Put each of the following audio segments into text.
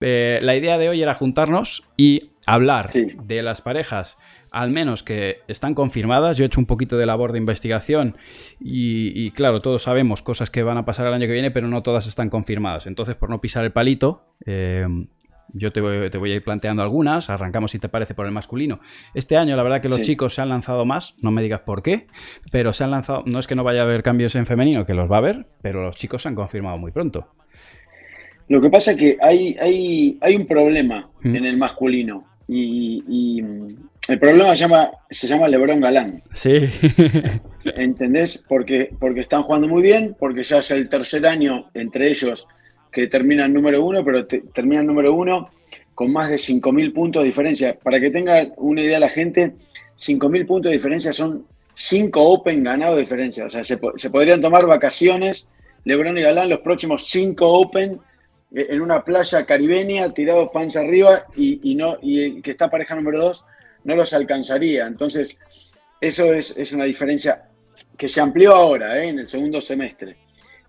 Eh, la idea de hoy era juntarnos y hablar de las parejas, al menos que están confirmadas. Yo he hecho un poquito de labor de investigación y, claro, todos sabemos cosas que van a pasar el año que viene, pero no todas están confirmadas. Entonces, por no pisar el palito, eh, yo te voy, a ir planteando algunas. Arrancamos, si te parece, por el masculino. Este año, la verdad que los chicos se han lanzado más, no me digas por qué, pero se han lanzado. No es que no vaya a haber cambios en femenino, que los va a haber, pero los chicos se han confirmado muy pronto. Lo que pasa es que hay, hay, hay un problema mm. en el masculino y, el problema se llama, se llama Lebron Galán. Sí. ¿Entendés? Porque, porque están jugando muy bien, porque ya es el tercer año entre ellos que terminan número uno, pero terminan número uno con más de 5.000 puntos de diferencia. Para que tenga una idea la gente, 5.000 puntos de diferencia son 5 Open ganados de diferencia. O sea, se, se podrían tomar vacaciones Lebron y Galán los próximos 5 Open en una playa caribeña, tirados panza arriba y, no, y que está pareja número dos no los alcanzaría. Entonces, eso es, una diferencia que se amplió ahora, eh, en el segundo semestre.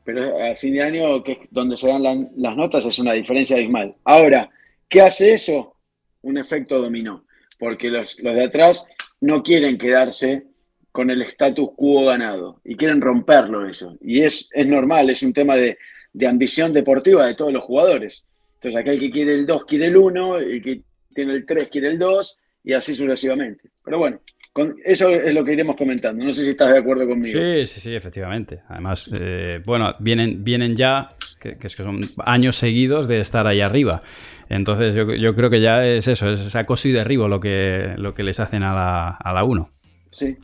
Pero al fin de año, que es donde se dan las notas, es una diferencia abismal. Ahora, ¿qué hace eso? Un efecto dominó. Porque los, de atrás no quieren quedarse con el status quo ganado y quieren romperlo eso. Y es normal, es un tema de, de ambición deportiva de todos los jugadores. Entonces, aquel que quiere el 2 quiere el 1, el que tiene el 3 quiere el 2 y así sucesivamente. Pero bueno, con, eso es lo que iremos comentando. No sé si estás de acuerdo conmigo. Sí, sí, sí, efectivamente. Además, eh, bueno, vienen, vienen ya, que, es que son años seguidos de estar ahí arriba. Entonces, yo, creo que ya es eso, es acoso y derribo lo que, lo que les hacen a la, a la 1. Sí,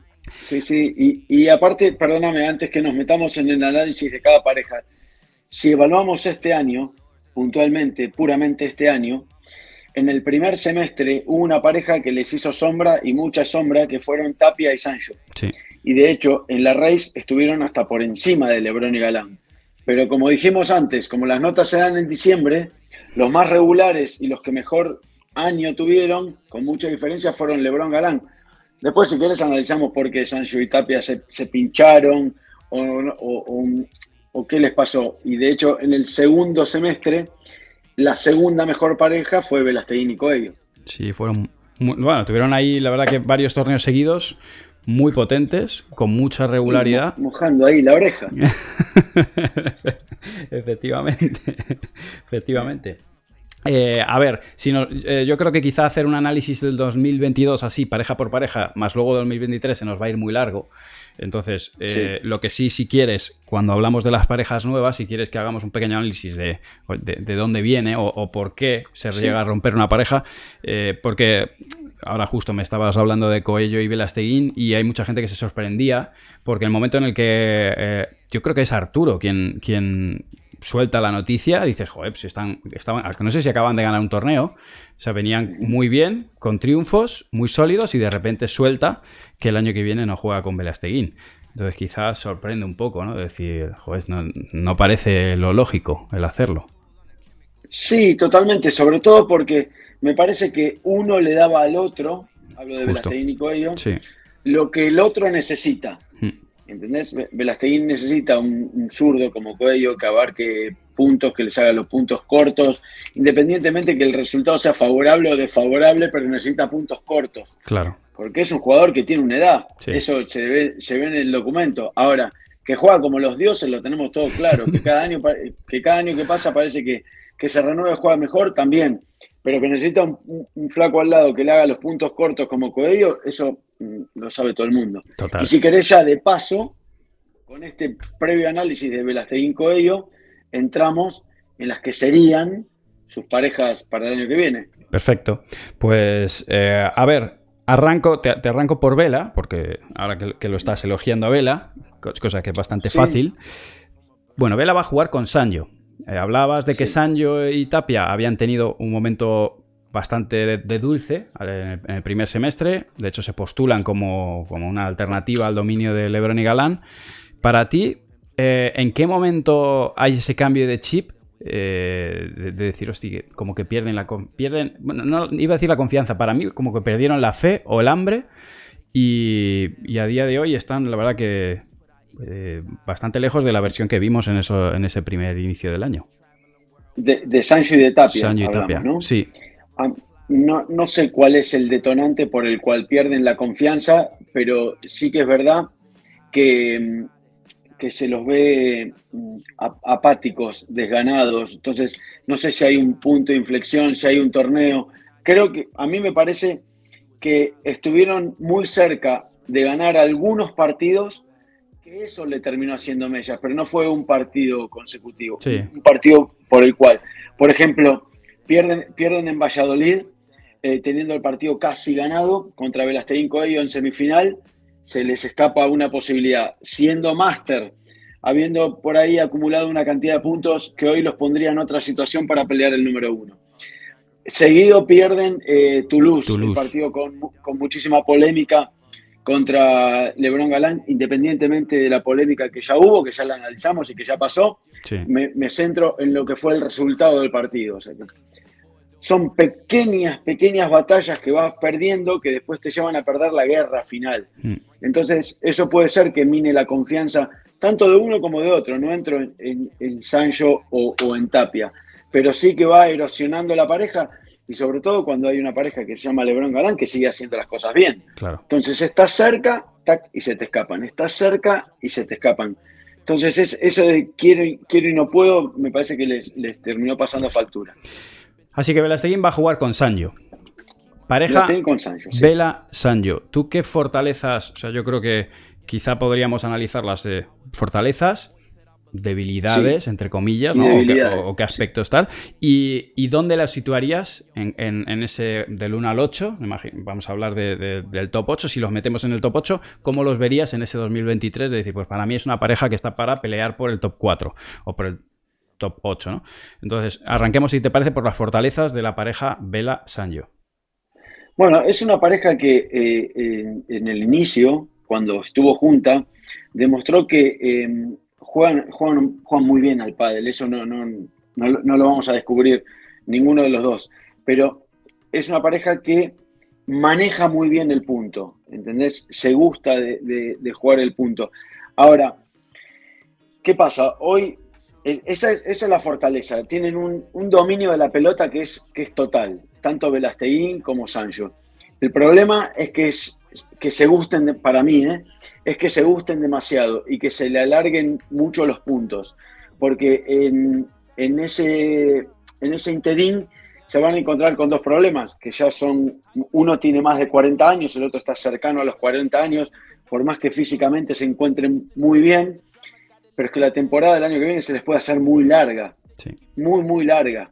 sí, sí. Y, y aparte, perdóname, antes que nos metamos en el análisis de cada pareja, si evaluamos este año, puntualmente, puramente este año, en el primer semestre hubo una pareja que les hizo sombra y mucha sombra, que fueron Tapia y Sancho. Y de hecho, en la race estuvieron hasta por encima de Lebron y Galán. Pero como dijimos antes, como las notas se dan en diciembre, los más regulares y los que mejor año tuvieron, con mucha diferencia, fueron Lebron Galán. Después, si quieres, analizamos por qué Sancho y Tapia se, pincharon o, o qué les pasó. Y de hecho, en el segundo semestre, la segunda mejor pareja fue Velasteguín y Coello. Sí, fueron. bueno, tuvieron ahí, la verdad, que varios torneos seguidos muy potentes, con mucha regularidad. mojando ahí la oreja. efectivamente, efectivamente. Eh, a ver, si eh, yo creo que quizá hacer un análisis del 2022 así, pareja por pareja, más luego 2023 se nos va a ir muy largo. Entonces, eh, lo que sí, si quieres, cuando hablamos de las parejas nuevas, si quieres que hagamos un pequeño análisis de, de, dónde viene o, por qué se llega a romper una pareja, eh, porque ahora justo me estabas hablando de Coello y Velasteguín y hay mucha gente que se sorprendía porque el momento en el que eh, yo creo que es Arturo quien, quien suelta la noticia, dices, joder, pues están, estaban, no sé si acaban de ganar un torneo, o sea, venían muy bien, con triunfos, muy sólidos, y de repente suelta que el año que viene no juega con Velasteguín. Entonces quizás sorprende un poco, ¿no? Decir, joder, no, parece lo lógico el hacerlo. Sí, totalmente, sobre todo porque me parece que uno le daba al otro, hablo de Velasteguín y Coello, lo que el otro necesita. Hmm. ¿Entendés? Velasteguín necesita un, zurdo como Cuello que abarque puntos, que les haga los puntos cortos, independientemente que el resultado sea favorable o desfavorable, pero necesita puntos cortos. Claro. Porque es un jugador que tiene una edad. Eso se ve, se ve en el documento. Ahora, que juega como los dioses, lo tenemos todo claro. Que cada año que, cada año que pasa parece que, que se renueva y juega mejor también. Pero que necesita un, flaco al lado que le haga los puntos cortos como Coelho, eso mm, lo sabe todo el mundo. Y si querés ya de paso, con este previo análisis de Velasteguín Coelho, entramos en las que serían sus parejas para el año que viene. Perfecto. Pues, eh, a ver, arranco, te, arranco por Vela, porque ahora que, lo estás elogiando a Vela, cosa que es bastante fácil. Bueno, Vela va a jugar con Sanjo. Eh, hablabas de que Sanjo y Tapia habían tenido un momento bastante de, dulce en el, primer semestre. De hecho, se postulan como, una alternativa al dominio de Lebron y Galán. Para ti, eh, ¿en qué momento hay ese cambio de chip? Eh, de, decir, hostia, como que pierden la pierden, bueno, no iba a decir la confianza, para mí como que perdieron la fe o el hambre y, y a día de hoy están, la verdad que eh, bastante lejos de la versión que vimos en, eso, en ese primer inicio del año. de, Sancho y de Tapia. Sancho y Tapia, ¿no? Sí. Ah, no, no, sé cuál es el detonante por el cual pierden la confianza, pero sí que es verdad que, que se los ve mm, apáticos, desganados. Entonces, no sé si hay un punto de inflexión, si hay un torneo. Creo que a mí me parece que estuvieron muy cerca de ganar algunos partidos, que eso le terminó haciendo mellas, pero no fue un partido consecutivo, un partido por el cual, por ejemplo, pierden, pierden en Valladolid, eh, teniendo el partido casi ganado contra Velasteguín Coello en semifinal, se les escapa una posibilidad. Siendo máster, habiendo por ahí acumulado una cantidad de puntos que hoy los pondría en otra situación para pelear el número uno. Seguido pierden eh, Toulouse, un partido con, con, muchísima polémica contra Lebron Galán, independientemente de la polémica que ya hubo, que ya la analizamos y que ya pasó, me, centro en lo que fue el resultado del partido. son pequeñas, pequeñas batallas que vas perdiendo que después te llevan a perder la guerra final. Mm. Entonces, eso puede ser que mine la confianza tanto de uno como de otro. No entro en, Sancho o, o en Tapia pero sí que va erosionando la pareja y sobre todo cuando hay una pareja que se llama Lebron Galán que sigue haciendo las cosas bien. Claro. Entonces estás cerca tac, y se te escapan, estás cerca y se te escapan. Entonces es, eso de quiero, quiero y no puedo me parece que les, terminó pasando factura. Así que Velasteguín va a jugar con Sancho. Pareja con Sancho, Vela Sancho. ¿Tú qué fortalezas? O sea, yo creo que quizá podríamos analizar las de fortalezas debilidades, entre comillas, ¿no? O, qué, aspectos tal. ¿Y, dónde las situarías en, ese del 1 al 8? Vamos a hablar del top 8. Si los metemos en el top 8, ¿cómo los verías en ese 2023? De decir, pues para mí es una pareja que está para pelear por el top 4 o por el top 8, ¿no? Entonces, arranquemos, si te parece, por las fortalezas de la pareja Vela Sanjo. Bueno, es una pareja que eh, en, el inicio, cuando estuvo junta, demostró que eh, juegan, juegan, muy bien al pádel, eso no, no, no, lo vamos a descubrir ninguno de los dos, pero es una pareja que maneja muy bien el punto, ¿entendés? Se gusta de, jugar el punto. Ahora, ¿qué pasa? Hoy, e, esa, es la fortaleza, tienen un, dominio de la pelota que es, que es total, tanto Velasteguín como Sancho. El problema es que, es, que se gusten, para mí, ¿eh? Es que se gusten demasiado y que se le alarguen mucho los puntos, porque en, ese, en ese interín se van a encontrar con dos problemas, que ya son, uno tiene más de 40 años, el otro está cercano a los 40 años, por más que físicamente se encuentren muy bien, pero es que la temporada del año que viene se les puede hacer muy larga, muy, muy larga.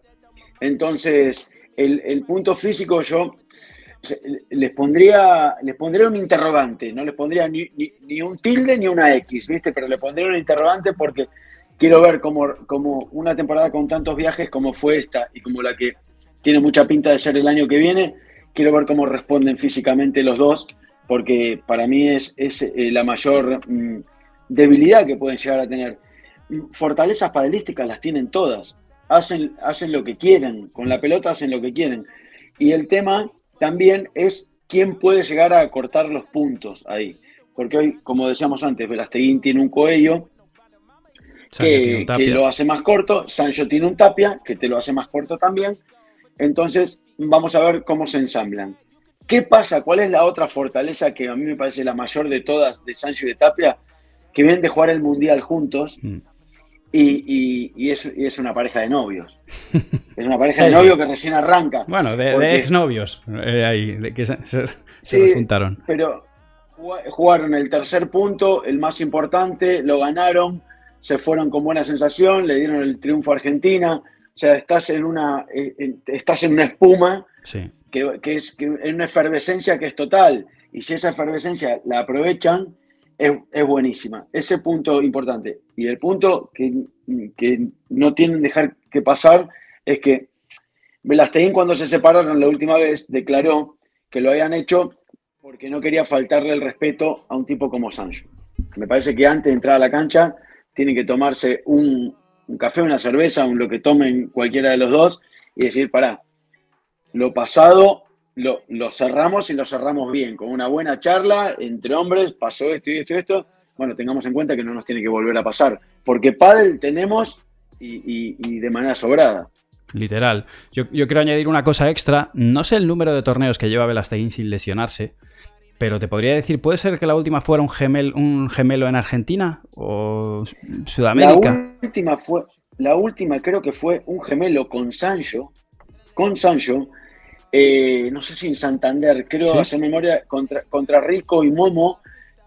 Entonces, el, el punto físico yo les pondría, les pondría un interrogante, no les pondría ni, un tilde ni una X, ¿viste? Pero le pondría un interrogante porque quiero ver cómo, como una temporada con tantos viajes como fue esta y como la que tiene mucha pinta de ser el año que viene, quiero ver cómo responden físicamente los dos, porque para mí es, es eh, la mayor mm, debilidad que pueden llegar a tener. Fortalezas padelísticas las tienen todas, hacen, hacen lo que quieren, con la pelota hacen lo que quieren. Y el tema también es quién puede llegar a cortar los puntos ahí. Porque hoy, como decíamos antes, Velasteguín tiene un Coello que, lo hace más corto, Sancho tiene un Tapia que te lo hace más corto también. Entonces, vamos a ver cómo se ensamblan. ¿Qué pasa? ¿Cuál es la otra fortaleza que a mí me parece la mayor de todas de Sancho y de Tapia? Que vienen de jugar el Mundial juntos. Mm. Y, es, una pareja de novios. Es una pareja de novios que recién arranca. Bueno, de, exnovios eh, ahí, de que se, juntaron. Pero jugaron el tercer punto, el más importante, lo ganaron, se fueron con buena sensación, le dieron el triunfo a Argentina. O sea, estás en una, eh, estás en una espuma que, es en una efervescencia que es total. Y si esa efervescencia la aprovechan, es, buenísima. Ese punto importante. Y el punto que, no tienen dejar que pasar es que Velasteguín cuando se separaron la última vez declaró que lo habían hecho porque no quería faltarle el respeto a un tipo como Sancho. Me parece que antes de entrar a la cancha tienen que tomarse un, un café, una cerveza, un lo que tomen cualquiera de los dos y decir, pará, lo pasado lo, cerramos y lo cerramos bien, con una buena charla entre hombres, pasó esto y esto y esto. Bueno, tengamos en cuenta que no nos tiene que volver a pasar, porque pádel tenemos y, de manera sobrada. literal. Yo, quiero añadir una cosa extra. No sé el número de torneos que lleva Velasteguín sin lesionarse, pero te podría decir, ¿puede ser que la última fuera un, gemel, un gemelo en Argentina o Sudamérica? La última fue, la última creo que fue un gemelo con Sancho, con Sancho, eh, no sé si en Santander, creo hacer memoria, contra, contra Rico y Momo,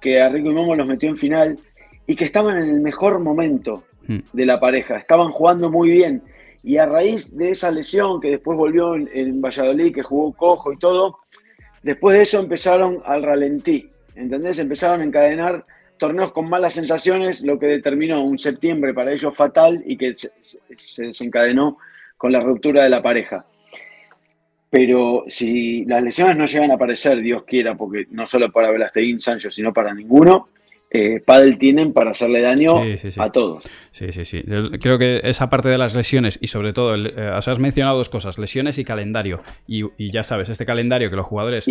que a Rico y Momo los metió en final, y que estaban en el mejor momento hmm. de la pareja, estaban jugando muy bien. Y a raíz de esa lesión que después volvió en, Valladolid, que jugó cojo y todo, después de eso empezaron al ralentí, ¿entendés? Empezaron a encadenar torneos con malas sensaciones, lo que determinó un septiembre para ellos fatal y que se desencadenó con la ruptura de la pareja. Pero si las lesiones no llegan a aparecer, Dios quiera, porque no solo para Velasteguín, Sancho, sino para ninguno, eh, Padel tienen para hacerle daño a todos. Sí, sí, sí. Creo que esa parte de las lesiones y sobre todo, eh, has mencionado dos cosas, lesiones y calendario. Y, ya sabes, este calendario que los jugadores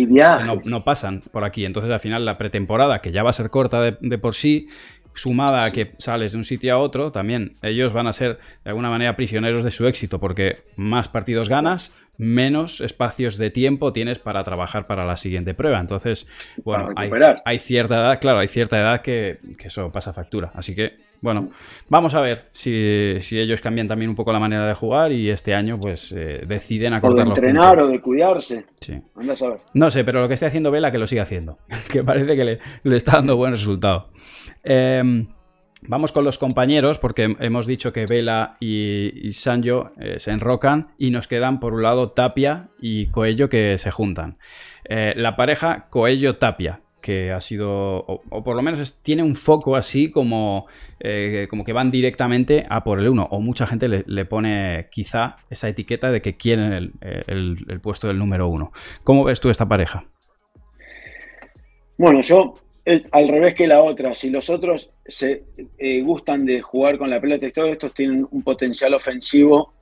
no, pasan por aquí. Entonces al final la pretemporada, que ya va a ser corta de, por sí, sumada a que sales de un sitio a otro, también ellos van a ser de alguna manera prisioneros de su éxito, porque más partidos ganas, menos espacios de tiempo tienes para trabajar para la siguiente prueba. Entonces, bueno, hay, cierta edad, claro, hay cierta edad que, eso pasa factura. Así que, bueno, vamos a ver si, ellos cambian también un poco la manera de jugar y este año pues eh, deciden acortar O de entrenar o de cuidarse. Sí. a ver. No sé, pero lo que esté haciendo Vela que lo siga haciendo, que parece que le, le está dando buen resultado. Eh, Vamos con los compañeros, porque hemos dicho que Vela y, Sanjo eh, se enrocan y nos quedan por un lado Tapia y Coello que se juntan. Eh, la pareja Coello-Tapia, que ha sido, o, por lo menos tiene un foco así como, eh, como que van directamente a por el uno, o mucha gente le, pone quizá esa etiqueta de que quieren el puesto del número uno. ¿Cómo ves tú esta pareja? Bueno, yo al revés que la otra. Si los otros se eh, gustan de jugar con la pelota y todos estos tienen un potencial ofensivo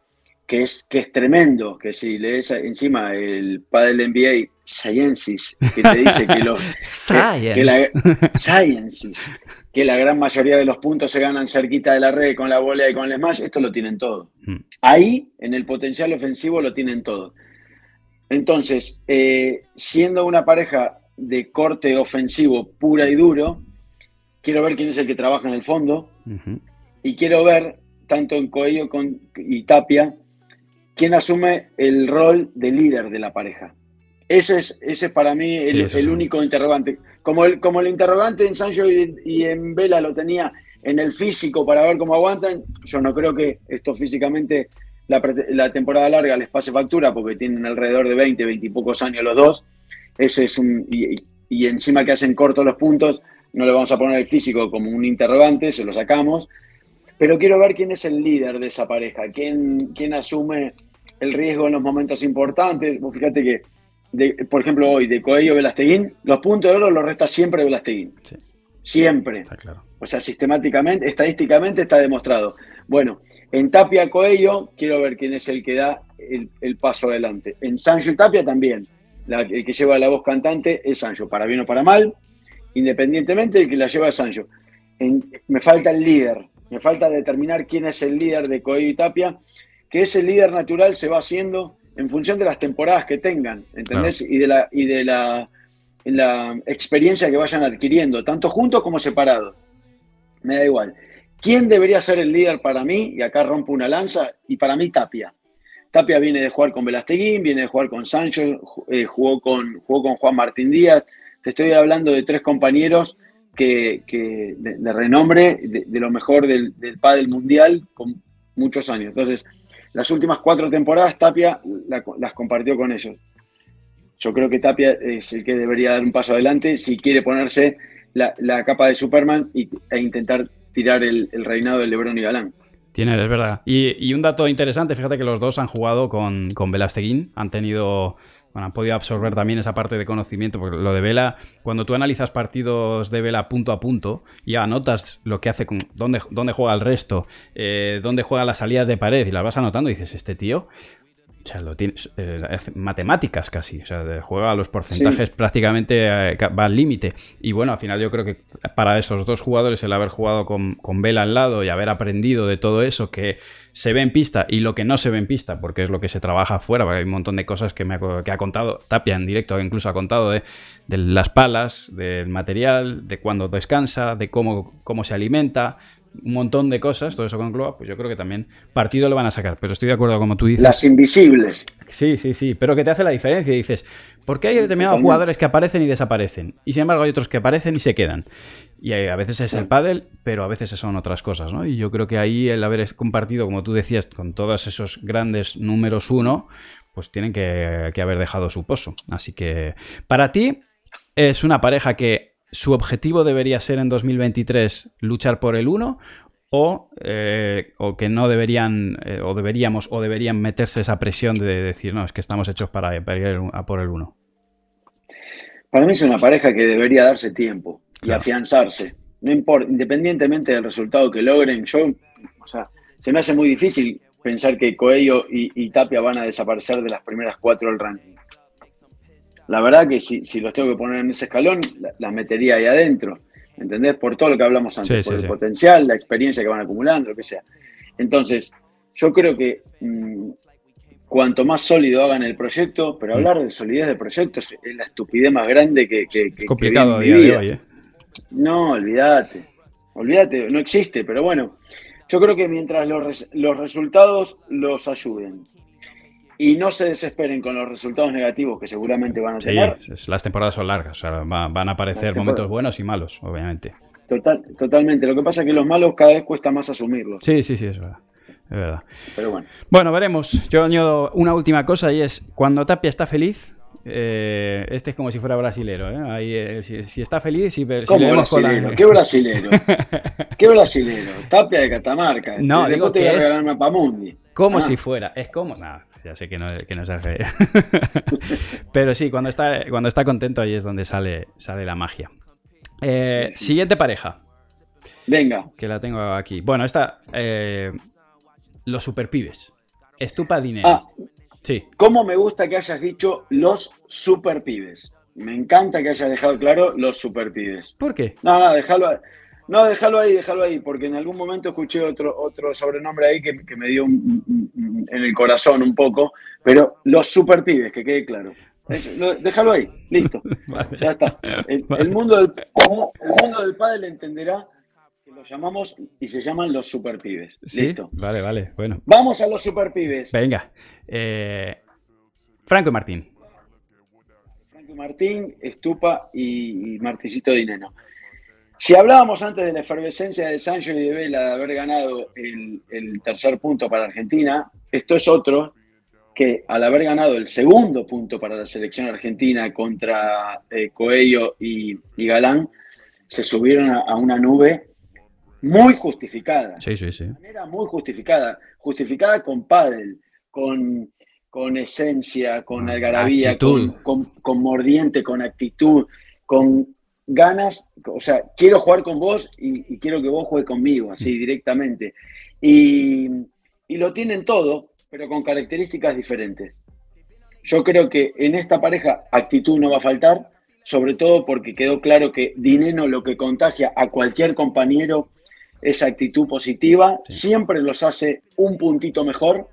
que es, que es tremendo. Que si lees encima el padre NBA Sciences, que te dice que los. Que, la, Sciences, que la gran mayoría de los puntos se ganan cerquita de la red con la bola y con el smash, esto lo tienen todo. Hmm. Ahí, en el potencial ofensivo, lo tienen todo. Entonces, eh, siendo una pareja de corte ofensivo pura y duro. Quiero ver quién es el que trabaja en el fondo. Y quiero ver, tanto en Coello con, y Tapia, quién asume el rol de líder de la pareja. Ese es, ese para mí el, único interrogante. Como el, como el interrogante en Sancho y, en Vela lo tenía en el físico para ver cómo aguantan, yo no creo que esto físicamente la, la temporada larga les pase factura porque tienen alrededor de 20, 20 y pocos años los dos ese es un. Y, encima que hacen cortos los puntos, no le vamos a poner el físico como un interrogante, se lo sacamos. Pero quiero ver quién es el líder de esa pareja, quién, quién asume el riesgo en los momentos importantes. fíjate que, por ejemplo, hoy de Coello Velasteguín, los puntos de oro los resta siempre Velasteguín. Siempre. claro. O sea, sistemáticamente, estadísticamente está demostrado. Bueno, en Tapia Coello, quiero ver quién es el que da el, el paso adelante. En Sancho y Tapia también el que lleva la voz cantante es Sancho, para bien o para mal, independientemente el que la lleva es Sancho. me falta el líder, me falta determinar quién es el líder de Coelho y Tapia, que ese líder natural se va haciendo en función de las temporadas que tengan, ¿entendés? Y de, la, y de la, la experiencia que vayan adquiriendo, tanto juntos como separados. Me da igual. ¿Quién debería ser el líder para mí? Y acá rompo una lanza, y para mí Tapia. Tapia viene de jugar con Velasteguín, viene de jugar con Sancho, eh, jugó, con, jugó con Juan Martín Díaz. Te estoy hablando de tres compañeros que, de, renombre, de, lo mejor del, del mundial con muchos años. Entonces, las últimas cuatro temporadas Tapia las compartió con ellos. Yo creo que Tapia es el que debería dar un paso adelante si quiere ponerse la, capa de Superman e intentar tirar el, el reinado de Lebron y Galán. Tiene, es verdad. Y, un dato interesante, fíjate que los dos han jugado con, con Velasteguín, han tenido bueno, han podido absorber también esa parte de conocimiento, porque lo de Vela, cuando tú analizas partidos de Vela punto a punto, ya anotas lo que hace, con dónde, dónde juega el resto, eh, dónde juega las salidas de pared, y las vas anotando y dices, este tío O sea, lo tienes, eh, matemáticas casi. O sea, juega a los porcentajes prácticamente eh, va al límite. Y bueno, al final yo creo que para esos dos jugadores, el haber jugado con, con Vela al lado y haber aprendido de todo eso que se ve en pista y lo que no se ve en pista, porque es lo que se trabaja afuera, porque hay un montón de cosas que, me ha, que ha contado Tapia en directo, incluso ha contado de, de las palas, del material, de cuándo descansa, de cómo, cómo se alimenta, un montón de cosas, todo eso con Globa, pues yo creo que también partido lo van a sacar. Pero estoy de acuerdo como tú dices. Las invisibles. Sí, sí, sí. Pero que te hace la diferencia. Dices, ¿por qué hay determinados jugadores que aparecen y desaparecen? Y sin embargo hay otros que aparecen y se quedan. Y a veces es el pádel, pero a veces son otras cosas, ¿no? Y yo creo que ahí el haber compartido, como tú decías, con todos esos grandes números uno, pues tienen que, que haber dejado su pozo. Así que, para ti, es una pareja que su objetivo debería ser en 2023 luchar por el 1 o, eh, o, que no deberían, eh, o deberíamos, o deberían meterse esa presión de decir, no, es que estamos hechos para, ir a por el 1. Para mí es una pareja que debería darse tiempo y afianzarse. No importa, independientemente del resultado que logren, yo, o sea, se me hace muy difícil pensar que Coelho y Tapia van a desaparecer de las primeras cuatro del ranking la verdad que si, si los tengo que poner en ese escalón, las metería ahí adentro. ¿Entendés? Por todo lo que hablamos antes, por el potencial, la experiencia que van acumulando, lo que sea. Entonces, yo creo que mm, cuanto más sólido hagan el proyecto, pero mm. hablar de solidez de proyecto es, la estupidez más grande que, que, que complicado que día hoy, ¿eh? No, olvídate. Olvídate, no existe, pero bueno, yo creo que mientras los, los resultados los ayuden y no se desesperen con los resultados negativos que seguramente van a tener. las temporadas son largas, van a aparecer momentos buenos y malos, obviamente. Total, totalmente. Lo que pasa es que los malos cada vez cuesta más asumirlos. Sí, sí, sí, es verdad. Es verdad. Pero bueno. Bueno, veremos. Yo añado una última cosa y es cuando Tapia está feliz. Eh, este es como si fuera brasilero. ¿eh? eh si, está feliz, si, si ¿Cómo brasilero? ¿Qué brasilero? ¿Qué brasilero? Tapia de Catamarca. No, digo que es... Mapamundi. Como ah. si fuera. Es como. Nada ya sé que no, que no Pero sí, cuando está, cuando está contento ahí es donde sale, sale la magia. Eh, siguiente pareja. Venga. Que la tengo aquí. Bueno, esta. Eh, los superpibes. Estupa dinero. Ah, sí. ¿Cómo me gusta que hayas dicho los superpibes? Me encanta que hayas dejado claro los superpibes. ¿Por qué? No, no, déjalo. No, déjalo ahí, déjalo ahí, porque en algún momento escuché otro, otro sobrenombre ahí que, me dio en el corazón un poco, pero los super pibes, que quede claro. déjalo ahí, listo. Ya está. El, mundo del, el mundo del padre entenderá que lo llamamos y se llaman los super pibes. Listo. Vale, vale, bueno. Vamos a los super pibes. Venga. Eh, Franco y Martín. Franco y Martín, Estupa y, y Marticito Dineno. Si hablábamos antes de la efervescencia de Sancho y de Vela de haber ganado el, tercer punto para Argentina, esto es otro que al haber ganado el segundo punto para la selección argentina contra eh, Coello y, Galán, se subieron a, una nube muy justificada. Sí, sí, sí. De manera muy justificada. Justificada con pádel, con, con esencia, con algarabía, con, con, mordiente, con actitud, con ganas, o sea, quiero jugar con vos y, quiero que vos juegues conmigo, así mm. directamente. Y, lo tienen todo, pero con características diferentes. Yo creo que en esta pareja actitud no va a faltar, sobre todo porque quedó claro que Dineno lo que contagia a cualquier compañero es actitud positiva, siempre los hace un puntito mejor,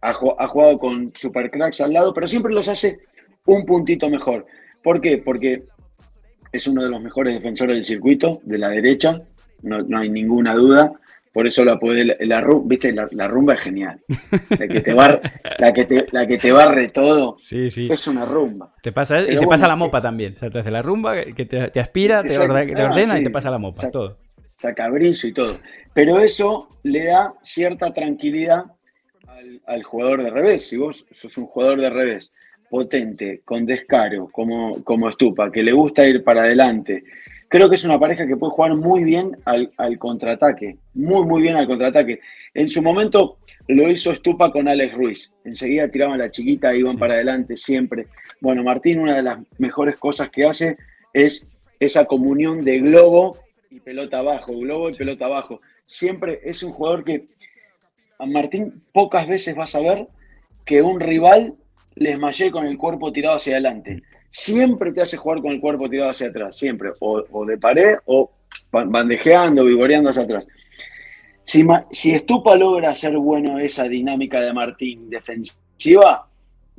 ha, ha jugado con supercracks al lado, pero siempre los hace un puntito mejor. ¿Por qué? Porque es uno de los mejores defensores del circuito, de la derecha, no, hay ninguna duda. Por eso la puede, la, viste, la, rumba es genial. La que te, bar, la, que te, la que te barre todo sí, sí. es una rumba. Te pasa, y te pasa la mopa también. O sea, te hace la rumba que te, aspira, te, ordena, y te pasa la mopa, todo. Saca brillo y todo. Pero eso le da cierta tranquilidad al, al, jugador de revés. Si vos sos un jugador de revés potente, con descaro, como, como Estupa, que le gusta ir para adelante. Creo que es una pareja que puede jugar muy bien al, contraataque, muy, muy bien al contraataque. En su momento lo hizo Estupa con Alex Ruiz. Enseguida tiraban la chiquita, iban para adelante siempre. Bueno, Martín, una de las mejores cosas que hace es esa comunión de globo y pelota abajo, globo y pelota abajo. Siempre es un jugador que a Martín pocas veces vas a ver que un rival les mallé con el cuerpo tirado hacia adelante. Siempre te hace jugar con el cuerpo tirado hacia atrás, siempre. O, de pared o bandejeando, vigoreando hacia atrás. Si, si Estupa logra hacer bueno esa dinámica de Martín defensiva,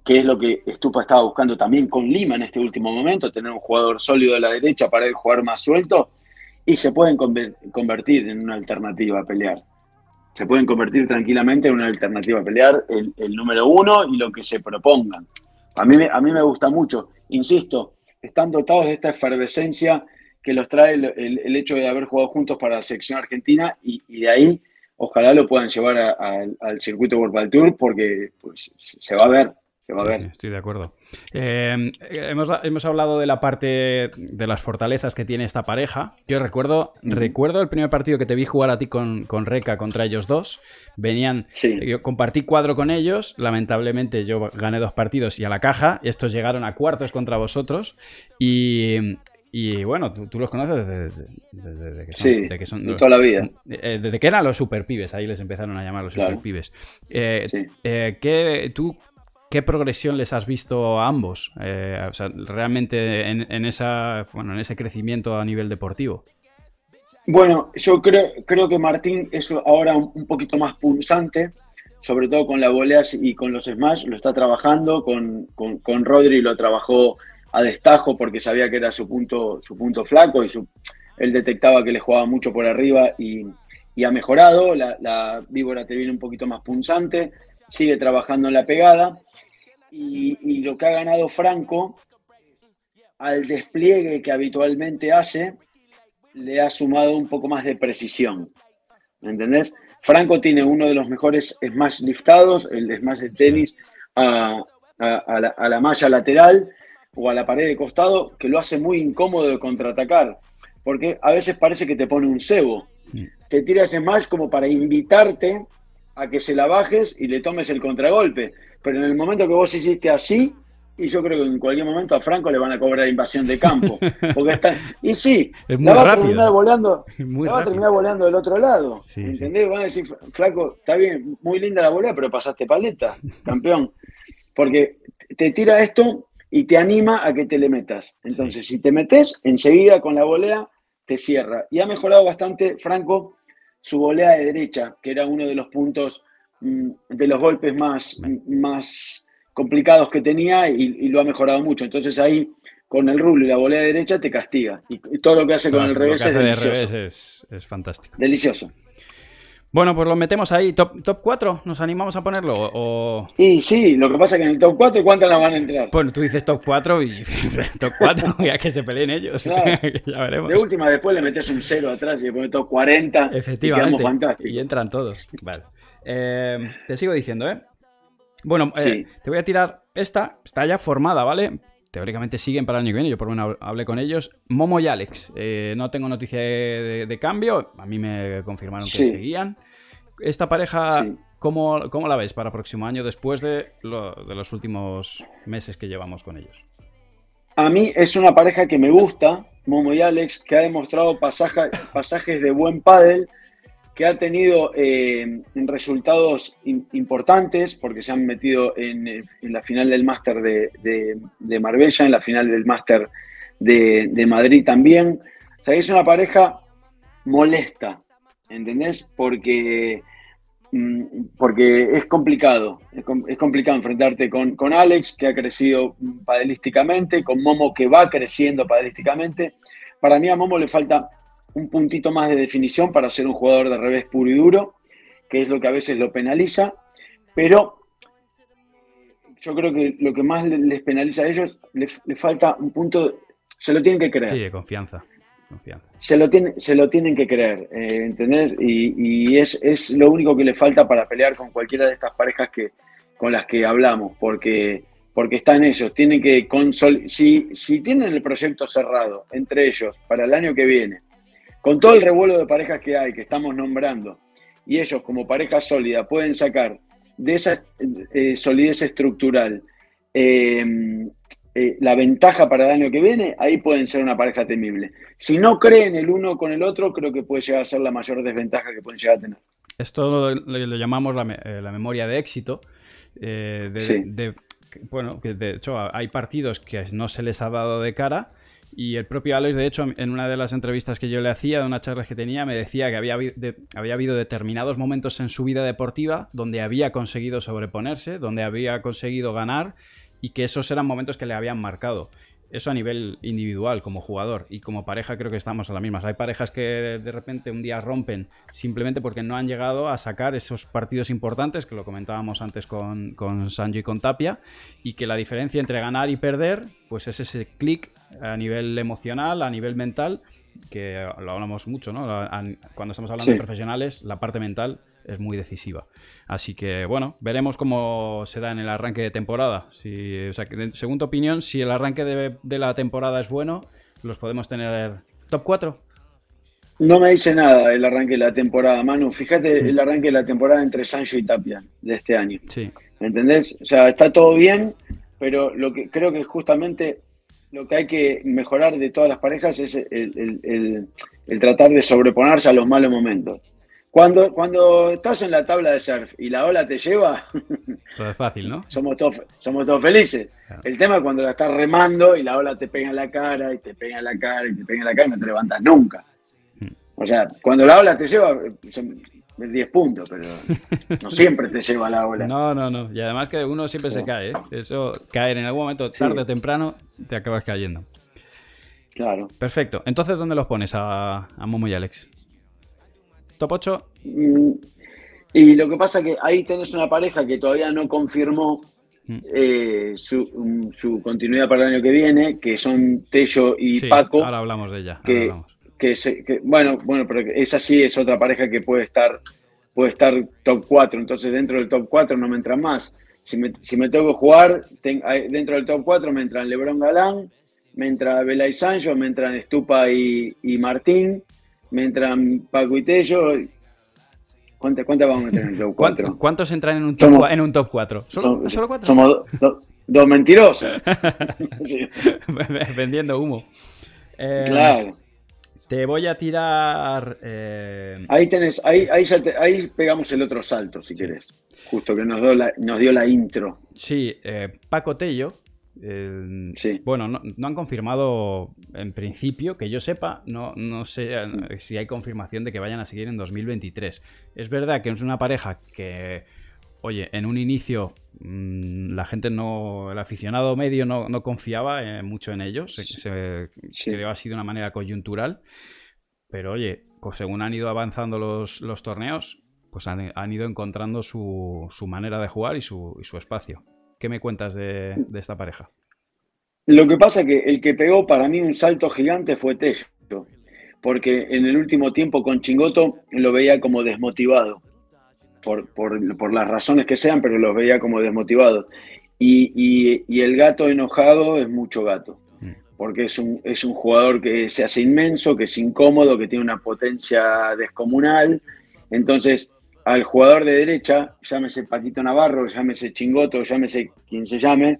que es lo que Estupa estaba buscando también con Lima en este último momento, tener un jugador sólido a la derecha para jugar más suelto, y se pueden convertir en una alternativa a pelear. Se pueden convertir tranquilamente en una alternativa a pelear el, número uno y lo que se propongan. A mí, a mí me gusta mucho, insisto, están dotados de esta efervescencia que los trae el, hecho de haber jugado juntos para la selección argentina y, de ahí ojalá lo puedan llevar al circuito World Tour porque pues, se va a ver, estoy de acuerdo. Eh, hemos, hablado de la parte de las fortalezas que tiene esta pareja. Yo recuerdo, recuerdo el primer partido que te vi jugar a ti con, con Reca contra ellos dos. Venían, yo compartí cuadro con ellos. Lamentablemente yo gané dos partidos y a la caja. Estos llegaron a cuartos contra vosotros. Y, bueno, tú, los conoces desde, que son, que son, de toda la vida. Eh, desde que eran los super pibes, ahí les empezaron a llamar los super pibes. Eh, ¿qué, ¿Tú ¿Qué progresión les has visto a ambos? Eh, realmente en, esa, bueno, en ese crecimiento a nivel deportivo. Bueno, yo creo, creo que Martín es ahora un, poquito más pulsante, sobre todo con las voleas y con los smash, lo está trabajando, con, con, Rodri lo trabajó a destajo porque sabía que era su punto, su punto flaco y su, él detectaba que le jugaba mucho por arriba y, ha mejorado, la, la víbora te viene un poquito más punzante, sigue trabajando en la pegada y, lo que ha ganado Franco, al despliegue que habitualmente hace, le ha sumado un poco más de precisión. ¿Me entendés? Franco tiene uno de los mejores smash liftados, el smash de tenis a, la, malla lateral o a la pared de costado, que lo hace muy incómodo de contraatacar, porque a veces parece que te pone un cebo. Mm. Te tira ese smash como para invitarte a que se la bajes y le tomes el contragolpe. Pero en el momento que vos hiciste así, y yo creo que en cualquier momento a Franco le van a cobrar invasión de campo. Porque está, y sí, la va a terminar volando, va a terminar volando del otro lado. ¿Entendés? Van a decir, Franco, está bien, muy linda la volea, pero pasaste paleta, campeón. Porque te tira esto y te anima a que te le metas. Entonces, si te metes, enseguida con la volea te cierra. Y ha mejorado bastante Franco su volea de derecha, que era uno de los puntos Mm, de los golpes más, más complicados que tenía y, lo ha mejorado mucho. Entonces ahí con el rulo y la volea derecha te castiga. Y, todo lo que hace con el revés es delicioso. es, fantástico. Delicioso. Bueno, pues lo metemos ahí. ¿Top, top 4? ¿Nos animamos a ponerlo? O... Y sí, lo que pasa es que en el top 4, ¿cuántas la van a entrar? Bueno, tú dices top 4 y top 4, ya que se peleen ellos. ya veremos. De última, después le metes un 0 atrás y le pones top 40. Efectivamente. Y, y entran todos. Vale. Eh, te sigo diciendo, ¿eh? Bueno, eh, te voy a tirar esta, está ya formada, ¿vale? Teóricamente siguen para el año que viene, yo por lo menos hablé con ellos. Momo y Alex, eh, no tengo noticia de, cambio, a mí me confirmaron que seguían. Esta pareja, ¿cómo, la ves para el próximo año después de, los últimos meses que llevamos con ellos? A mí es una pareja que me gusta, Momo y Alex, que ha demostrado pasajes de buen pádel que ha tenido eh, resultados importantes porque se han metido en, la final del máster de, Marbella, en la final del máster de, Madrid también. O sea, es una pareja molesta, ¿entendés? Porque, mm, porque es complicado, es, complicado enfrentarte con, con, Alex, que ha crecido padelísticamente, con Momo, que va creciendo padelísticamente. Para mí a Momo le falta un puntito más de definición para ser un jugador de revés puro y duro, que es lo que a veces lo penaliza, pero yo creo que lo que más les penaliza a ellos, les, falta un punto, se lo tienen que creer. Sí, de confianza. Se, lo se lo tienen que creer, eh, ¿entendés? Y, es, lo único que le falta para pelear con cualquiera de estas parejas que, con las que hablamos, porque, porque están ellos, tienen que si, si tienen el proyecto cerrado entre ellos para el año que viene, con todo el revuelo de parejas que hay, que estamos nombrando, y ellos como pareja sólida pueden sacar de esa eh, solidez estructural em, eh, la ventaja para el año que viene, ahí pueden ser una pareja temible. Si no creen el uno con el otro, creo que puede llegar a ser la mayor desventaja que pueden llegar a tener. Esto lo, llamamos la, eh, la memoria de éxito de, bueno, de hecho hay partidos que no se les ha dado de cara y el propio Alex, de hecho, en una de las entrevistas que yo le hacía, de una charla que tenía, me decía que había, había habido determinados momentos en su vida deportiva donde había conseguido sobreponerse, donde había conseguido ganar y que esos eran momentos que le habían marcado. Eso a nivel individual, como jugador. Y como pareja creo que estamos a la misma. Hay parejas que de repente un día rompen simplemente porque no han llegado a sacar esos partidos importantes, que lo comentábamos antes con, con Sanjo y con Tapia, y que la diferencia entre ganar y perder, pues es ese clic a nivel emocional, a nivel mental, que lo hablamos mucho, ¿no? Cuando estamos hablando de profesionales, la parte mental es muy decisiva. Así que, bueno, veremos cómo se da en el arranque de temporada. Si, o sea, según tu opinión, si el arranque de, la temporada es bueno, los podemos tener top 4. No me dice nada el arranque de la temporada, Manu. Fíjate mm. el arranque de la temporada entre Sancho y Tapia de este año. Sí. ¿Entendés? O sea, está todo bien, pero lo que creo que justamente lo que hay que mejorar de todas las parejas es el tratar de sobreponerse a los malos momentos. Cuando, cuando estás en la tabla de surf y la ola te lleva, todo es fácil, ¿no? Somos todos, somos todos felices. El tema es cuando la estás remando y la ola te pega en la cara y te pega en la cara y te pega en la cara y no te levantas nunca. Hmm. O sea, cuando la ola te lleva, son 10 puntos, pero no siempre te lleva la ola. No, no, no. Y además que uno siempre se cae, ¿eh? Eso, caer en algún momento, tarde o temprano, te acabas cayendo. Claro. Perfecto. Entonces, ¿dónde los pones a, a Momo y Alex? ¿Top 8? Mm, y lo que pasa es que ahí tenés una pareja que todavía no confirmó mm. eh, mm, su, continuidad para el año que viene, que son Tello y Paco. Ahora hablamos de ella. Que, bueno, bueno, pero esa sí es otra pareja que puede estar, puede estar top 4. Entonces, dentro del top 4 no me entran más. Si me, si me tengo que jugar, dentro del top 4 me entran Lebron Galán, me entra Vela y Sancho, me entran Estupa y Martín me entran Paco y Tello. ¿Cuántas, vamos a meter en el top 4? ¿Cuántos entran en un top, en un top 4? ¿Solo, ¿solo cuatro? Somos dos mentirosos. Vendiendo humo. Eh, claro. Te voy a tirar. Eh, ahí tenés, ahí, ahí, ahí pegamos el otro salto, si querés. Justo que nos dio la, nos dio la intro. Sí, eh, Paco Tello bueno, no, han confirmado en principio, que yo sepa, no, no sé eh, si hay confirmación de que vayan a seguir en 2023. Es verdad que es una pareja que, oye, en un inicio mm, la gente no, el aficionado medio no, confiaba eh, mucho en ellos, se, creo que ha sido una manera coyuntural, pero oye, según han ido avanzando los, torneos, pues han, ido encontrando su, manera de jugar y su espacio. ¿Qué me cuentas de, esta pareja? Lo que pasa es que el que pegó para mí un salto gigante fue Tello, porque en el último tiempo con Chingoto lo veía como desmotivado, por, las razones que sean, pero lo veía como desmotivado. Y, el gato enojado es mucho gato, mm. porque es un, es un jugador que se hace inmenso, que es incómodo, que tiene una potencia descomunal. Entonces, al jugador de derecha, llámese Paquito Navarro, llámese Chingoto, llámese quien se llame,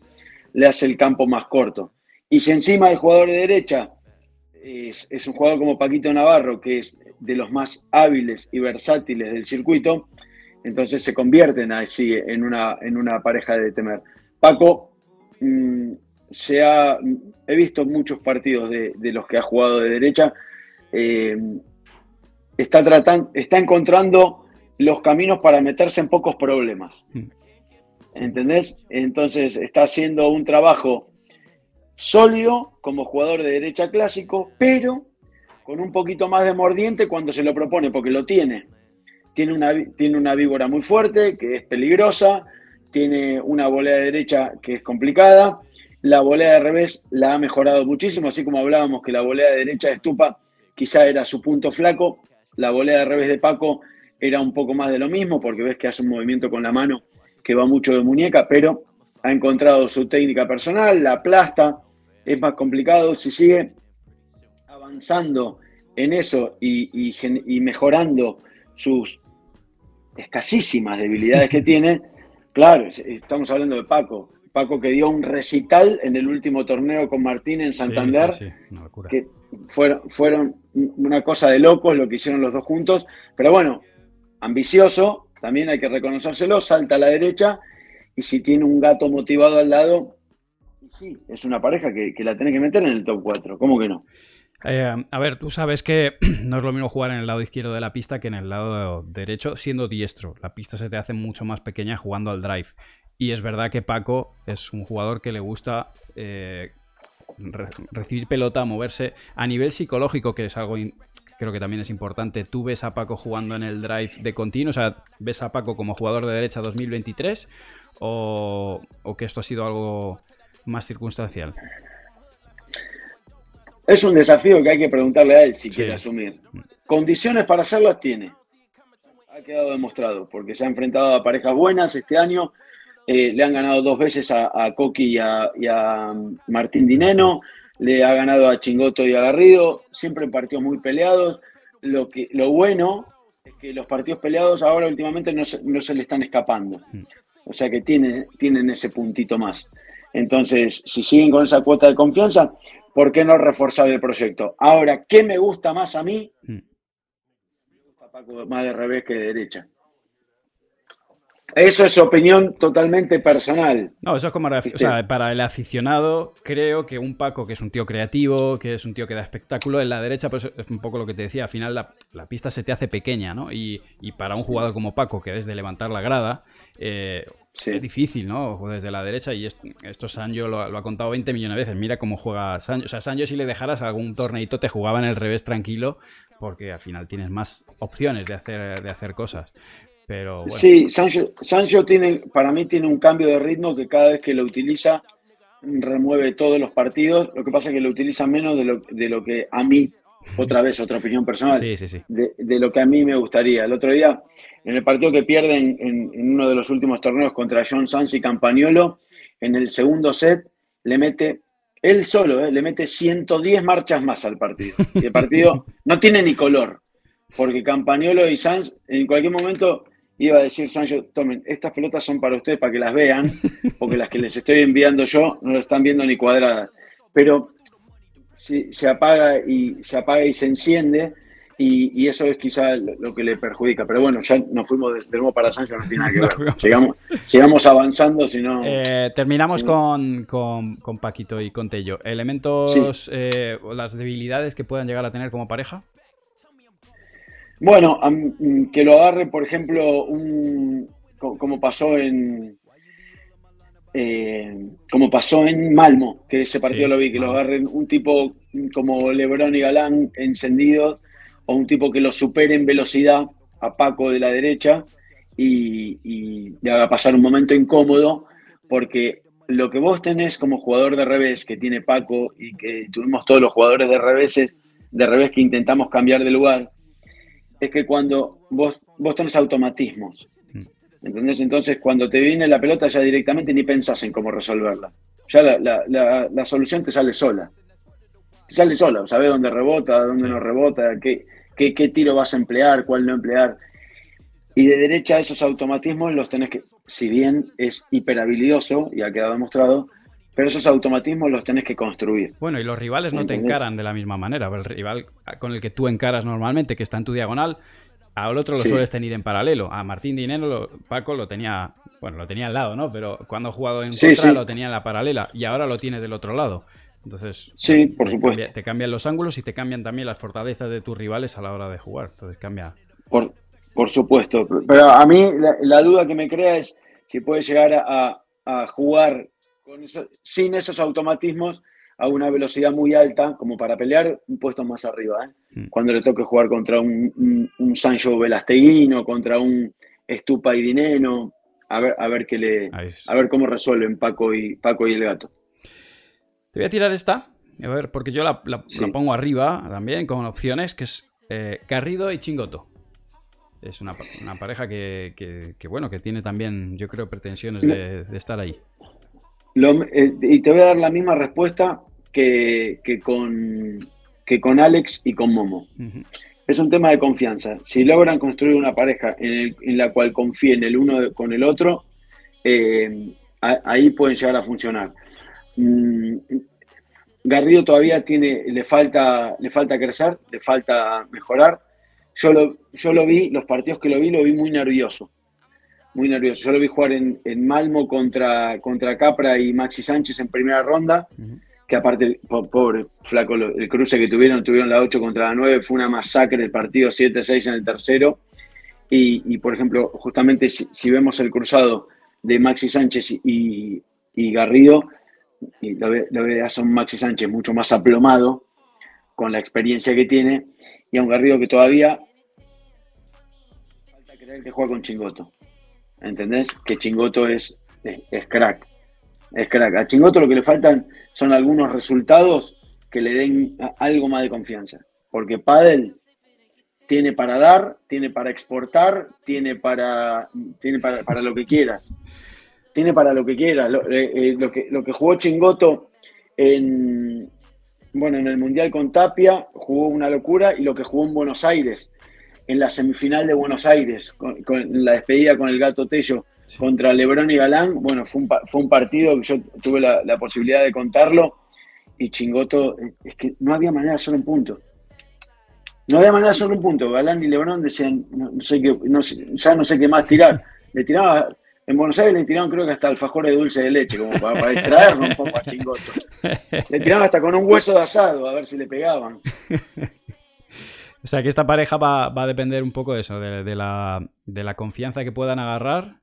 le hace el campo más corto. Y si encima el jugador de derecha es, un jugador como Paquito Navarro, que es de los más hábiles y versátiles del circuito, entonces se convierten así en una, en una pareja de temer. Paco, mm, se ha, he visto muchos partidos de, los que ha jugado de derecha, eh, está, tratando, está encontrando los caminos para meterse en pocos problemas. Mm. ¿Entendés? Entonces está haciendo un trabajo sólido como jugador de derecha clásico, pero con un poquito más de mordiente cuando se lo propone, porque lo tiene. Tiene una, tiene una víbora muy fuerte, que es peligrosa, tiene una volea de derecha que es complicada, la volea de revés la ha mejorado muchísimo, así como hablábamos que la volea de derecha de Estupa quizá era su punto flaco, la volea de revés de Paco era un poco más de lo mismo, porque ves que hace un movimiento con la mano que va mucho de muñeca, pero ha encontrado su técnica personal, la aplasta, es más complicado, si sigue avanzando en eso y, mejorando sus escasísimas debilidades que tiene, claro, estamos hablando de Paco, Paco que dio un recital en el último torneo con Martín en Santander, que fueron, fueron una cosa de locos lo que hicieron los dos juntos, pero bueno, ambicioso, también hay que reconocérselo, salta a la derecha y si tiene un gato motivado al lado, sí, es una pareja que, la tiene que meter en el top 4. ¿Cómo que no? Eh, a ver, tú sabes que no es lo mismo jugar en el lado izquierdo de la pista que en el lado derecho siendo diestro. La pista se te hace mucho más pequeña jugando al drive. Y es verdad que Paco es un jugador que le gusta eh, recibir pelota, moverse a nivel psicológico, que es algo creo que también es importante. ¿Tú ves a Paco jugando en el drive de continuo? O sea, ¿ves a Paco como jugador de derecha 2023? ¿O, o que esto ha sido algo más circunstancial? Es un desafío que hay que preguntarle a él si quiere asumir. Condiciones para hacerlo tiene. Ha quedado demostrado, porque se ha enfrentado a parejas buenas este año. Eh, le han ganado dos veces a, Coqui y a, Martín Dineno. Le ha ganado a Chingoto y a Garrido. Siempre en partidos muy peleados. Lo, que, lo bueno es que los partidos peleados ahora últimamente no se, no se le están escapando. Mm. O sea que tiene, tienen ese puntito más. Entonces, si siguen con esa cuota de confianza, ¿por qué no reforzar el proyecto? Ahora, ¿qué me gusta más a mí? Mm. Me gusta Paco más de revés que de derecha. Eso es opinión totalmente personal. No, eso es como. O sea, para el aficionado, creo que un Paco que es un tío creativo, que es un tío que da espectáculo, en la derecha, pues es un poco lo que te decía. Al final, la, pista se te hace pequeña, ¿no? Y, para un jugador como Paco, que desde levantar la grada, eh, es difícil, ¿no? Desde la derecha, y esto, Sancho lo, ha contado 20 millones de veces. Mira cómo juega Sancho. O sea, Sancho, si le dejaras algún torneito, te jugaba en el revés tranquilo, porque al final tienes más opciones de hacer, de hacer cosas. Pero bueno. Sí, Sancho, tiene, para mí tiene un cambio de ritmo que cada vez que lo utiliza remueve todos los partidos. Lo que pasa es que lo utiliza menos de lo, de lo que a mí, otra vez, otra opinión personal, sí, sí, sí. De, de, lo que a mí me gustaría. El otro día en el partido que pierden en, uno de los últimos torneos contra John Sanz y Campagnolo, en el segundo set le mete, él solo, eh, le mete 110 marchas más al partido. Y el partido no tiene ni color, porque Campagnolo y Sanz en cualquier momento iba a decir Sancho, tomen, estas pelotas son para ustedes para que las vean, porque las que les estoy enviando yo no las están viendo ni cuadradas. Pero si se apaga y se apaga y se enciende, y, eso es quizá lo que le perjudica. Pero bueno, ya nos fuimos de, nuevo para Sancho, no tiene nada que ver. sigamos, avanzando, si no... Eh, terminamos con, con, Paquito y con Tello. ¿Elementos eh, o las debilidades que puedan llegar a tener como pareja? Bueno, que lo agarre, por ejemplo, un, como pasó en... Eh, como pasó en Malmo, que ese partido lo vi, que lo agarren un tipo como Lebron y Galán encendido o un tipo que lo supere en velocidad a Paco de la derecha y, le haga pasar un momento incómodo, porque lo que vos tenés como jugador de revés que tiene Paco y que tuvimos todos los jugadores de reveses, de revés que intentamos cambiar de lugar, es que cuando vos, vos tenés automatismos, mm. ¿Entendés? Entonces cuando te viene la pelota ya directamente ni pensás en cómo resolverla. Ya la, la solución te sale sola. Te sale sola, sabés dónde rebota, dónde no rebota, qué, qué, tiro vas a emplear, cuál no emplear. Y de derecha esos automatismos los tenés que, si bien es hiperhabilidoso y ha quedado demostrado, pero esos automatismos los tenés que construir. Bueno, y los rivales no te encaran de la misma manera. El rival con el que tú encaras normalmente, que está en tu diagonal, al otro lo sueles tener en paralelo. A Martín Dinero, Paco lo tenía, bueno, lo tenía al lado, ¿no? Pero cuando ha jugado en contra lo tenía en la paralela y ahora lo tiene del otro lado. Entonces, sí, por supuesto. te cambian los ángulos y te cambian también las fortalezas de tus rivales a la hora de jugar. Entonces cambia. Por, por supuesto. Pero a mí la, duda que me crea es si puede llegar a, jugar sin esos automatismos a una velocidad muy alta, como para pelear un puesto más arriba. ¿eh? Mm. Cuando le toque jugar contra un, un, Sancho Velasteguino, contra un Estupa y Dineno, a ver, a ver qué le, a ver cómo resuelven Paco y Paco y el gato. Te voy a tirar esta, a ver, porque yo la, pongo arriba también con opciones, que es eh, Garrido y Chingoto. Es una, pareja que, bueno, que tiene también, yo creo, pretensiones de, estar ahí. Eh, y te voy a dar la misma respuesta que, con, que con Alex y con Momo. Es un tema de confianza. Si logran construir una pareja en, la cual confíen el uno con el otro, eh, ahí pueden llegar a funcionar. Mm, Garrido todavía tiene, le falta, le falta crecer, le falta mejorar. Yo lo, yo lo vi, los partidos que lo vi, lo vi muy nervioso. Muy nervioso. Yo lo vi jugar en, Malmo contra, contra Capra y Maxi Sánchez en primera ronda, que aparte, pobre flaco, el cruce que tuvieron, tuvieron la 8 contra la 9, fue una masacre el partido 7-6 en el tercero. Y, por ejemplo, justamente si, vemos el cruzado de Maxi Sánchez y, Garrido, y lo, veas a un Maxi Sánchez mucho más aplomado con la experiencia que tiene, y a un Garrido que todavía falta creer que juega con Chingoto. ¿Entendés? Que Chingoto es, es, crack. Es crack. A Chingoto lo que le faltan son algunos resultados que le den algo más de confianza. Porque Padel tiene para dar, tiene para exportar, tiene para, tiene para, lo que quieras. Tiene para lo que quieras. Lo, eh, eh, lo, que, lo que jugó Chingoto en, bueno, en el Mundial con Tapia jugó una locura y lo que jugó en Buenos Aires en la semifinal de Buenos Aires, con, la despedida con el Gato Tello contra Lebrón y Galán, bueno, fue un, fue un partido que yo tuve la, posibilidad de contarlo y Chingoto, es que no había manera de hacer un punto. No había manera de hacer un punto. Galán y Lebrón decían, no, sé qué, ya no sé qué más tirar. Le tiraba, en Buenos Aires le tiraban creo que hasta alfajores de dulce de leche, como para, para distraerlo un poco a Chingoto. Le tiraban hasta con un hueso de asado, a ver si le pegaban. O sea, que esta pareja va, a depender un poco de eso, de, la, confianza que puedan agarrar.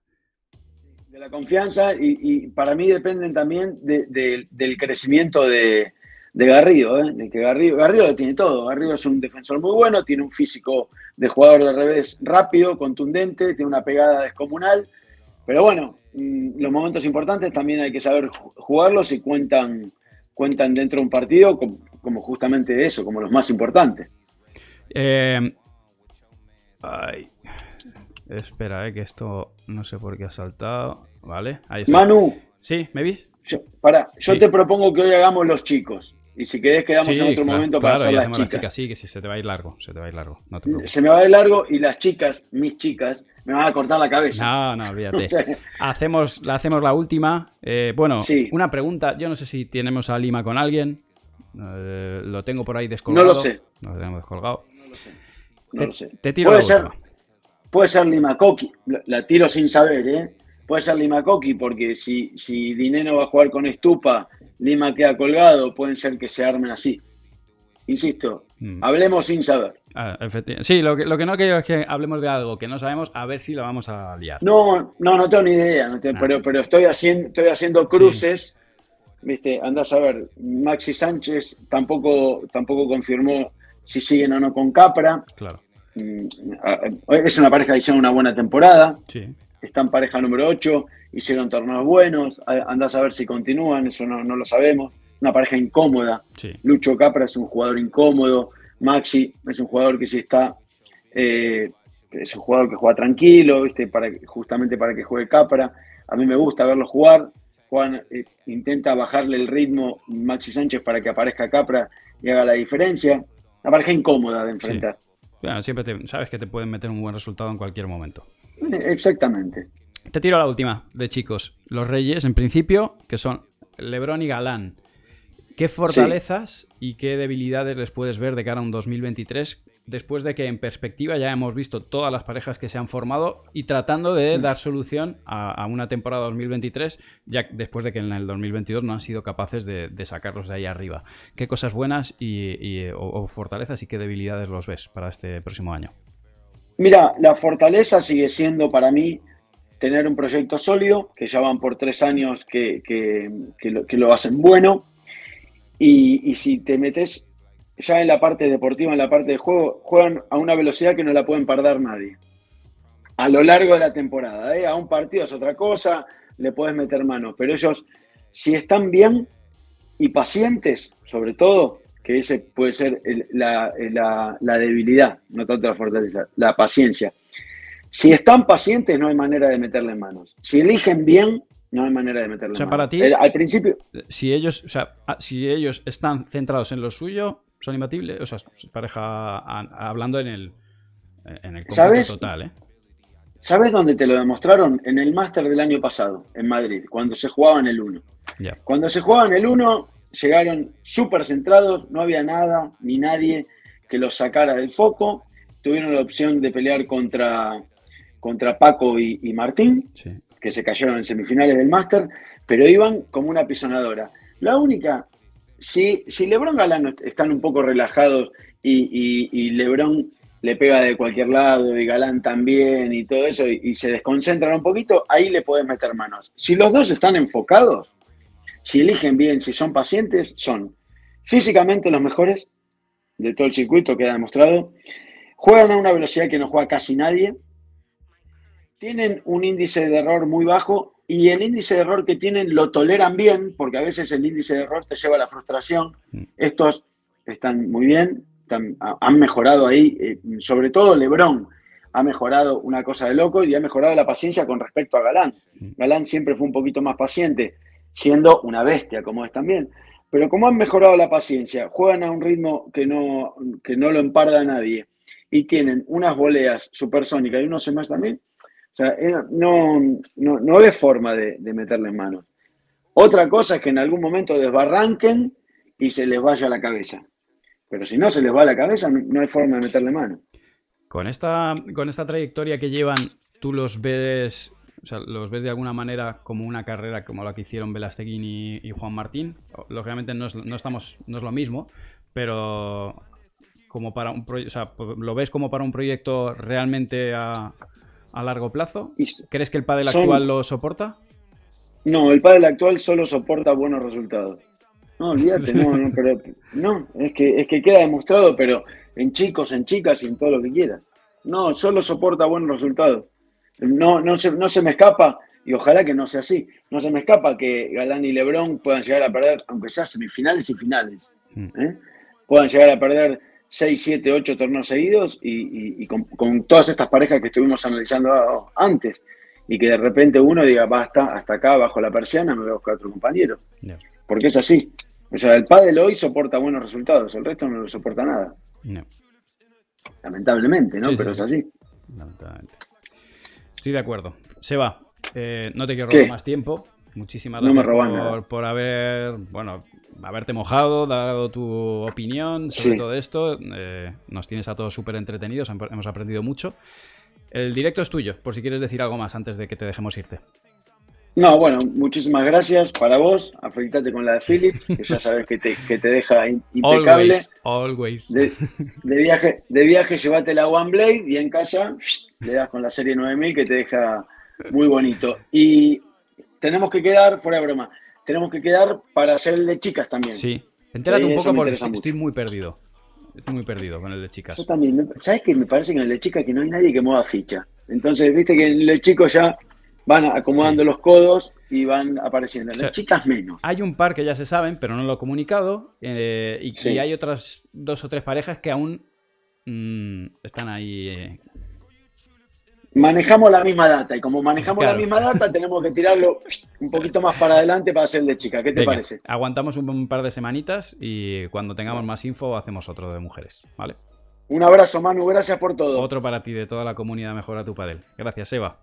De la confianza y, para mí dependen también del crecimiento de, Garrido, ¿eh? de que Garrido, Garrido tiene todo. Garrido es un defensor muy bueno, tiene un físico de jugador de revés rápido, contundente, tiene una pegada descomunal. Pero bueno, mm, los momentos importantes también hay que saber jugarlos y cuentan, cuentan dentro de un partido como justamente eso, como los más importantes. Eh, ay, espera, eh, que esto no sé por qué ha saltado. Vale, ahí está. Manu. Sí, ¿me vis? Yo, para, yo te propongo que hoy hagamos los chicos. Y si querés, quedamos en otro momento para hacer las chicas. Sí, que sí, se te va a ir largo. Se te va a ir largo. se me va a ir largo y las chicas, mis chicas, me van a cortar la cabeza. No, no, olvídate. hacemos, la hacemos la última. Eh, bueno, una pregunta. Yo no sé si tenemos a Lima con alguien. Eh, lo tengo por ahí descolgado. No lo sé. Lo tenemos descolgado. No lo sé. Te tiro puede ser, puede ser Limacoqui, la tiro sin saber, ¿eh? Puede ser Limacoqui, porque si, si Dineno va a jugar con Estupa, Lima queda colgado, pueden ser que se armen así. Insisto, mm. hablemos sin saber. Ah, sí, lo que, lo que no quiero es que hablemos de algo que no sabemos, a ver si lo vamos a liar. No, no, no tengo ni idea, ah. pero, pero estoy haciendo, estoy haciendo cruces. Viste, andás a ver, Maxi Sánchez tampoco, tampoco confirmó si siguen o no con Capra. Claro. Mm, es una pareja que hicieron una buena temporada. Sí. Están pareja número 8, hicieron torneos buenos. Andás a ver si continúan, eso no, lo sabemos. Una pareja incómoda. Lucho Capra es un jugador incómodo. Maxi es un jugador que sí está. Eh, es un jugador que juega tranquilo, ¿viste? Para, justamente para que juegue Capra. A mí me gusta verlo jugar. Juan eh, intenta bajarle el ritmo Maxi Sánchez para que aparezca Capra y haga la diferencia. Una pareja incómoda de enfrentar. siempre sabes que te pueden meter un buen resultado en cualquier momento. Exactamente. Te tiro la última de chicos. Los Reyes, en principio, que son Lebrón y Galán. ¿Qué fortalezas y qué debilidades les puedes ver de cara a un 2023 después de que en perspectiva ya hemos visto todas las parejas que se han formado y tratando de dar solución a, una temporada 2023, ya después de que en el 2022 no han sido capaces de, sacarlos de ahí arriba. ¿Qué cosas buenas y, o, fortalezas y qué debilidades los ves para este próximo año? Mira, la fortaleza sigue siendo para mí tener un proyecto sólido, que ya van por tres años que, lo, hacen bueno. Y, y si te metes ya en la parte deportiva, en la parte de juego, juegan a una velocidad que no la pueden perder nadie. A lo largo de la temporada, ¿eh? a un partido es otra cosa, le puedes meter manos, pero ellos, si están bien y pacientes, sobre todo, que ese puede ser la, debilidad, no tanto la fortaleza, la paciencia. Si están pacientes, no hay manera de meterle manos. Si eligen bien, no hay manera de meterle o sea, manos. Para ti, al principio. Si ellos, o sea, si ellos están centrados en lo suyo, son imbatibles. O sea, pareja hablando en el, en el ¿Sabes? total, ¿eh? ¿Sabes dónde te lo demostraron? En el máster del año pasado, en Madrid, cuando se jugaba en el 1. Cuando se jugaba en el 1, llegaron súper centrados, no había nada ni nadie que los sacara del foco. Tuvieron la opción de pelear contra, contra Paco y, Martín, que se cayeron en semifinales del Máster, pero iban como una pisonadora. La única, si, si Lebron Galán están un poco relajados y, Lebron le pega de cualquier lado y Galán también y todo eso y, se desconcentran un poquito, ahí le puedes meter manos. Si los dos están enfocados, si eligen bien, si son pacientes, son físicamente los mejores de todo el circuito, queda demostrado. Juegan a una velocidad que no juega casi nadie. Tienen un índice de error muy bajo y el índice de error que tienen lo toleran bien, porque a veces el índice de error te lleva a la frustración. Mm. Estos están muy bien, han mejorado ahí, eh, sobre todo Lebron ha mejorado una cosa de loco y ha mejorado la paciencia con respecto a Galán. Mm. Galán siempre fue un poquito más paciente, siendo una bestia como es también. Pero como han mejorado la paciencia, juegan a un ritmo que no, que no lo emparda a nadie y tienen unas voleas supersónicas y unos más también, o sea, no, no, no es forma de, de meterle manos. Otra cosa es que en algún momento desbarranquen y se les vaya la cabeza. Pero si no se les va la cabeza, no, hay forma de meterle mano. Con esta, con esta trayectoria que llevan, ¿tú los ves o sea, ¿los ves de alguna manera como una carrera como la que hicieron Velasteguín y, Juan Martín? Lógicamente no es, no estamos, no es lo mismo, pero como para un o sea, ¿lo ves como para un proyecto realmente a, largo plazo? ¿Crees que el pádel actual lo soporta? No, el pádel actual solo soporta buenos resultados. No, olvídate, no, no, pero no, es que, es que queda demostrado, pero en chicos, en chicas y en todo lo que quieras. No, solo soporta buenos resultados. No, no, se, no se me escapa, y ojalá que no sea así, no se me escapa que Galán y Lebrón puedan llegar a perder, aunque sea semifinales y finales, mm. ¿eh? puedan llegar a perder 6, 7, 8 torneos seguidos y, con, todas estas parejas que estuvimos analizando antes, y que de repente uno diga, basta, hasta acá, bajo la persiana, me voy a buscar otro compañero. Porque es así. O sea, el pádel hoy soporta buenos resultados, el resto no lo soporta nada. Lamentablemente, ¿no? Pero es así. Lamentablemente. Estoy de acuerdo. Seba, eh, no te quiero robar más tiempo. Muchísimas gracias por, haber, bueno, haberte mojado, dado tu opinión sobre todo esto. Eh, nos tienes a todos súper entretenidos, hemos aprendido mucho. El directo es tuyo, por si quieres decir algo más antes de que te dejemos irte. No, bueno, muchísimas gracias para vos. Afectate con la de Philip, que ya sabes que te, que te deja impecable. Always, De, viaje, de viaje, llévate la One Blade y en casa le das con la serie 9000 que te deja muy bonito. Y tenemos que quedar, fuera de broma, tenemos que quedar para hacer el de chicas también. Sí, entérate un poco porque estoy muy perdido. Estoy muy perdido con el de chicas. Yo también. ¿Sabes qué? Me parece que en el de chicas que no hay nadie que mueva ficha. Entonces, viste que en el de chicos ya van acomodando los codos y van apareciendo. Las chicas menos. Hay un par que ya se saben, pero no lo he comunicado. Eh, y, hay otras dos o tres parejas que aún mm, están ahí. Eh. Manejamos la misma data y como manejamos la misma data tenemos que tirarlo un poquito más para adelante para hacer de chica. ¿Qué te parece? Aguantamos un, par de semanitas y cuando tengamos más info hacemos otro de mujeres, ¿vale? Un abrazo, Manu. Gracias por todo. Otro para ti de toda la comunidad Mejora tu Padel. Gracias, Eva.